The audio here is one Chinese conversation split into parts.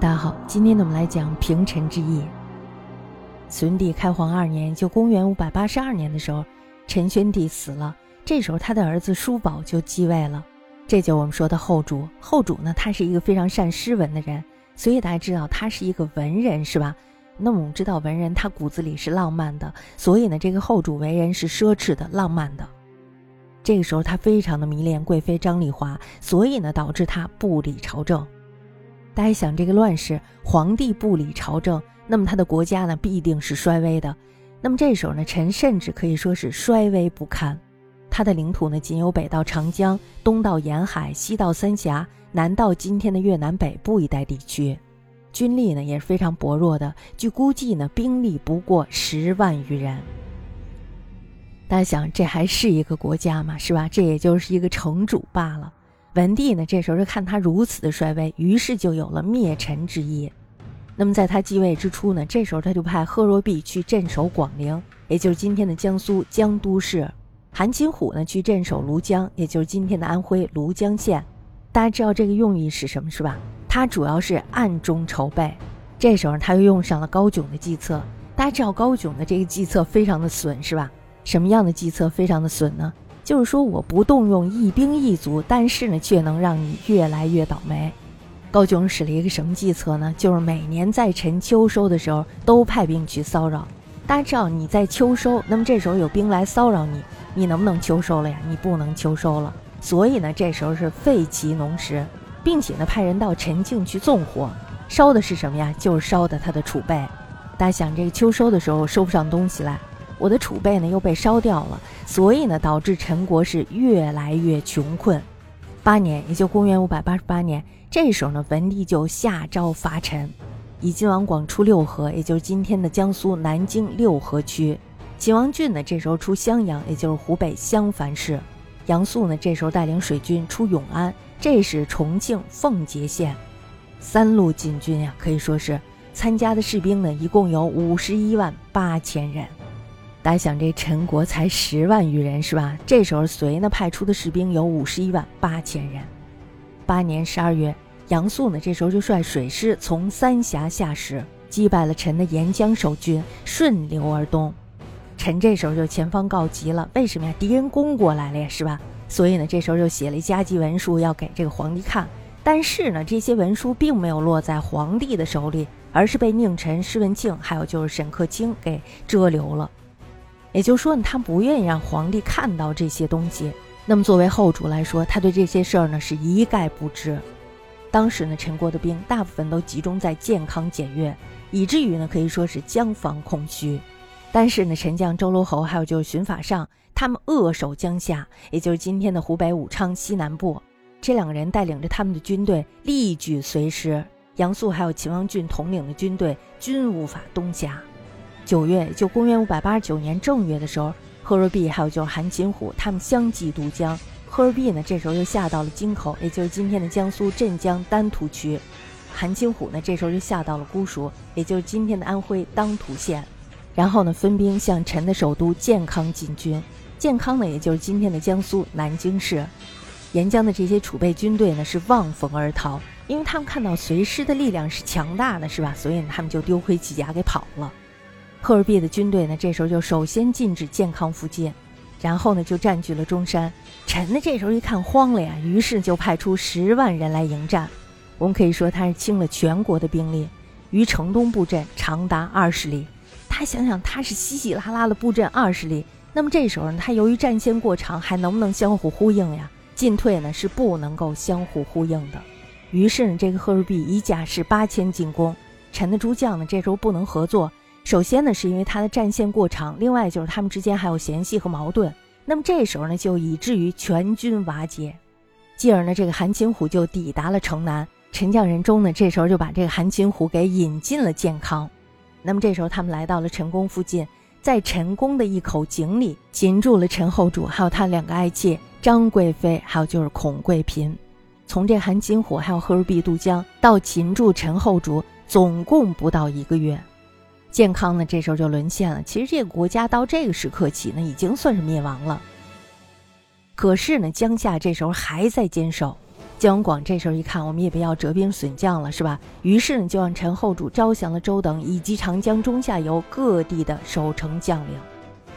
大家好，今天呢我们来讲平陈之役。隋文帝开皇二年，就公元五百八十二年的时候，陈宣帝死了，这时候他的儿子叔宝就继位了，这就我们说的后主。后主呢，他是一个非常善诗文的人，所以大家知道他是一个文人，是吧？那我们知道文人他骨子里是浪漫的，所以呢，这个后主为人是奢侈的、浪漫的。这个时候他非常的迷恋贵妃张丽华，所以呢，导致他不理朝政。大家想，这个乱世，皇帝不理朝政，那么他的国家呢，必定是衰微的。那么这时候呢，陈甚至可以说是衰微不堪。他的领土呢，仅有北到长江，东到沿海，西到三峡，南到今天的越南北部一带地区，军力呢也是非常薄弱的。据估计呢，兵力不过十万余人。大家想，这还是一个国家吗？是吧？这也就是一个城主罢了。文帝呢，这时候就看他如此的衰微，于是就有了灭陈之意。那么在他继位之初呢，这时候他就派贺若弼去镇守广陵，也就是今天的江苏江都市；韩擒虎呢去镇守庐江，也就是今天的安徽庐江县。大家知道这个用意是什么，是吧？他主要是暗中筹备。这时候他又用上了高炯的计策。大家知道高炯的这个计策非常的损，是吧？什么样的计策非常的损呢？就是说我不动用一兵一卒，但是呢，却能让你越来越倒霉。高炯使了一个什么计策呢？就是每年在陈秋收的时候，都派兵去骚扰。大家知道你在秋收，那么这时候有兵来骚扰你，你能不能秋收了呀？你不能秋收了。所以呢，这时候是废其农时，并且呢，派人到陈境去纵火，烧的是什么呀？就是烧的他的储备。大家想，这个秋收的时候收不上东西来。我的储备呢又被烧掉了，所以呢导致陈国是越来越穷困。八年，也就公元五百八十八年，这时候呢文帝就下诏伐陈，以晋王广出六合，也就是今天的江苏南京六合区；秦王俊呢这时候出襄阳，也就是湖北襄樊市；杨素呢这时候带领水军出永安，这是重庆奉节县。三路进军呀，可以说是参加的士兵呢一共有五十一万八千人。大家想，这陈国才十万余人，是吧？这时候隋呢派出的士兵有五十一万八千人。八年十二月，杨素呢这时候就率水师从三峡下石，击败了陈的沿江守军，顺流而东。陈这时候就前方告急了，为什么呀？敌人攻过来了呀，是吧？所以呢，这时候就写了一加急文书要给这个皇帝看。但是呢，这些文书并没有落在皇帝的手里，而是被宁臣施文庆还有就是沈克清给遮留了。也就是说，他不愿意让皇帝看到这些东西。那么，作为后主来说，他对这些事儿呢是一概不知。当时呢，陈国的兵大部分都集中在健康检阅，以至于呢可以说是江防空虚。但是呢，陈将周罗侯还有就是荀法上，他们扼守江夏，也就是今天的湖北武昌西南部。这两个人带领着他们的军队，力举隋师，杨素还有秦王俊统领的军队均无法东下。九月，就公元五百八十九年正月的时候，贺若弼还有就是韩擒虎他们相继渡江。贺若弼呢，这时候又下到了京口，也就是今天的江苏镇江丹徒区。韩擒虎呢，这时候就下到了姑熟，也就是今天的安徽当涂县。然后呢，分兵向陈的首都建康进军。建康呢，也就是今天的江苏南京市。沿江的这些储备军队呢，是望风而逃，因为他们看到隋师的力量是强大的，是吧？所以，他们就丢盔弃甲给跑了。赫尔弼的军队呢，这时候就首先禁止健康附近，然后呢就占据了中山。陈呢这时候一看慌了呀，于是就派出十万人来迎战。我们可以说他是倾了全国的兵力，于城东布阵长达二十里。他想想，他是稀稀拉拉的布阵二十里，那么这时候呢，他由于战线过长，还能不能相互呼应呀？进退呢是不能够相互呼应的。于是呢，这个赫尔弼以甲士八千进攻，陈的诸将呢这时候不能合作。首先呢，是因为他的战线过长，另外就是他们之间还有嫌隙和矛盾。那么这时候呢，就以至于全军瓦解。继而呢，这个韩擒虎就抵达了城南。陈将人中呢，这时候就把这个韩擒虎给引进了健康。那么这时候他们来到了陈宫附近，在陈宫的一口井里擒住了陈后主，还有他两个爱妾张贵妃，还有就是孔贵嫔。从这韩擒虎还有贺如弼渡江到擒住陈后主，总共不到一个月。健康呢，这时候就沦陷了。其实这个国家到这个时刻起呢，已经算是灭亡了。可是呢，江夏这时候还在坚守。姜文广这时候一看，我们也不要折兵损将了，是吧？于是呢，就让陈后主招降了周等以及长江中下游各地的守城将领。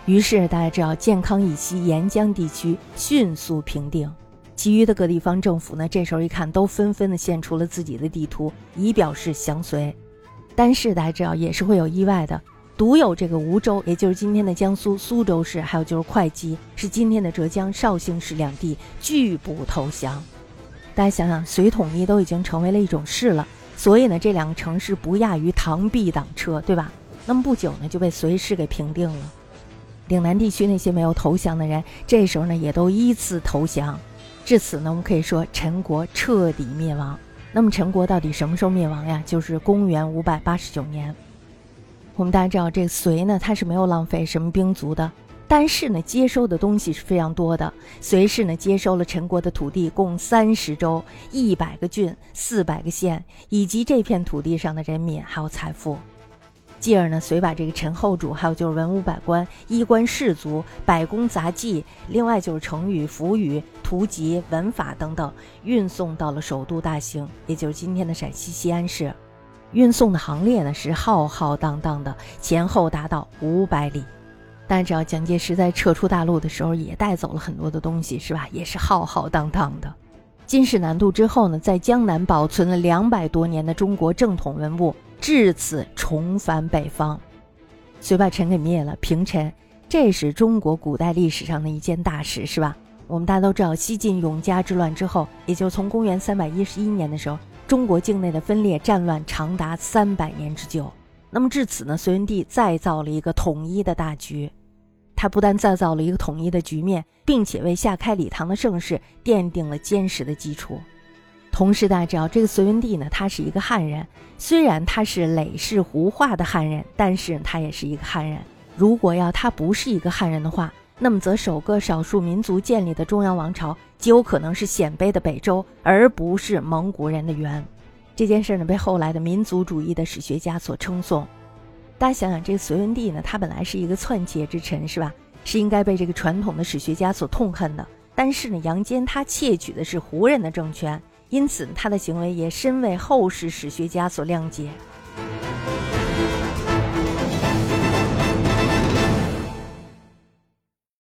于是大家知道，健康以西沿江地区迅速平定。其余的各地方政府呢，这时候一看，都纷纷的献出了自己的地图，以表示降随。但是大家知道，也是会有意外的。独有这个梧州，也就是今天的江苏苏州市，还有就是会稽，是今天的浙江绍兴市两地，拒不投降。大家想想，隋统一都已经成为了一种事了，所以呢，这两个城市不亚于螳臂挡车，对吧？那么不久呢，就被隋氏给平定了。岭南地区那些没有投降的人，这时候呢，也都依次投降。至此呢，我们可以说陈国彻底灭亡。那么陈国到底什么时候灭亡呀？就是公元五百八十九年。我们大家知道，这个隋呢，它是没有浪费什么兵卒的，但是呢，接收的东西是非常多的。隋氏呢，接收了陈国的土地，共三十州、一百个郡、四百个县，以及这片土地上的人民还有财富。继而呢，遂把这个陈后主，还有就是文武百官、衣冠士族、百工杂技，另外就是成语、符语、图籍、文法等等，运送到了首都大兴，也就是今天的陕西西安市。运送的行列呢是浩浩荡荡的，前后达到五百里。但只要蒋介石在撤出大陆的时候，也带走了很多的东西，是吧？也是浩浩荡荡的。金氏南渡之后呢，在江南保存了两百多年的中国正统文物，至此重返北方。隋把陈给灭了，平陈，这是中国古代历史上的一件大事，是吧？我们大家都知道，西晋永嘉之乱之后，也就从公元三百一十一年的时候。中国境内的分裂战乱长达三百年之久，那么至此呢，隋文帝再造了一个统一的大局。他不但再造了一个统一的局面，并且为下开礼堂的盛世奠定了坚实的基础。同时，大家知道这个隋文帝呢，他是一个汉人，虽然他是累世胡化的汉人，但是他也是一个汉人。如果要他不是一个汉人的话，那么则首个少数民族建立的中央王朝。极有可能是鲜卑的北周，而不是蒙古人的元。这件事呢，被后来的民族主义的史学家所称颂。大家想想，这个隋文帝呢，他本来是一个篡窃之臣，是吧？是应该被这个传统的史学家所痛恨的。但是呢，杨坚他窃取的是胡人的政权，因此他的行为也深为后世史学家所谅解。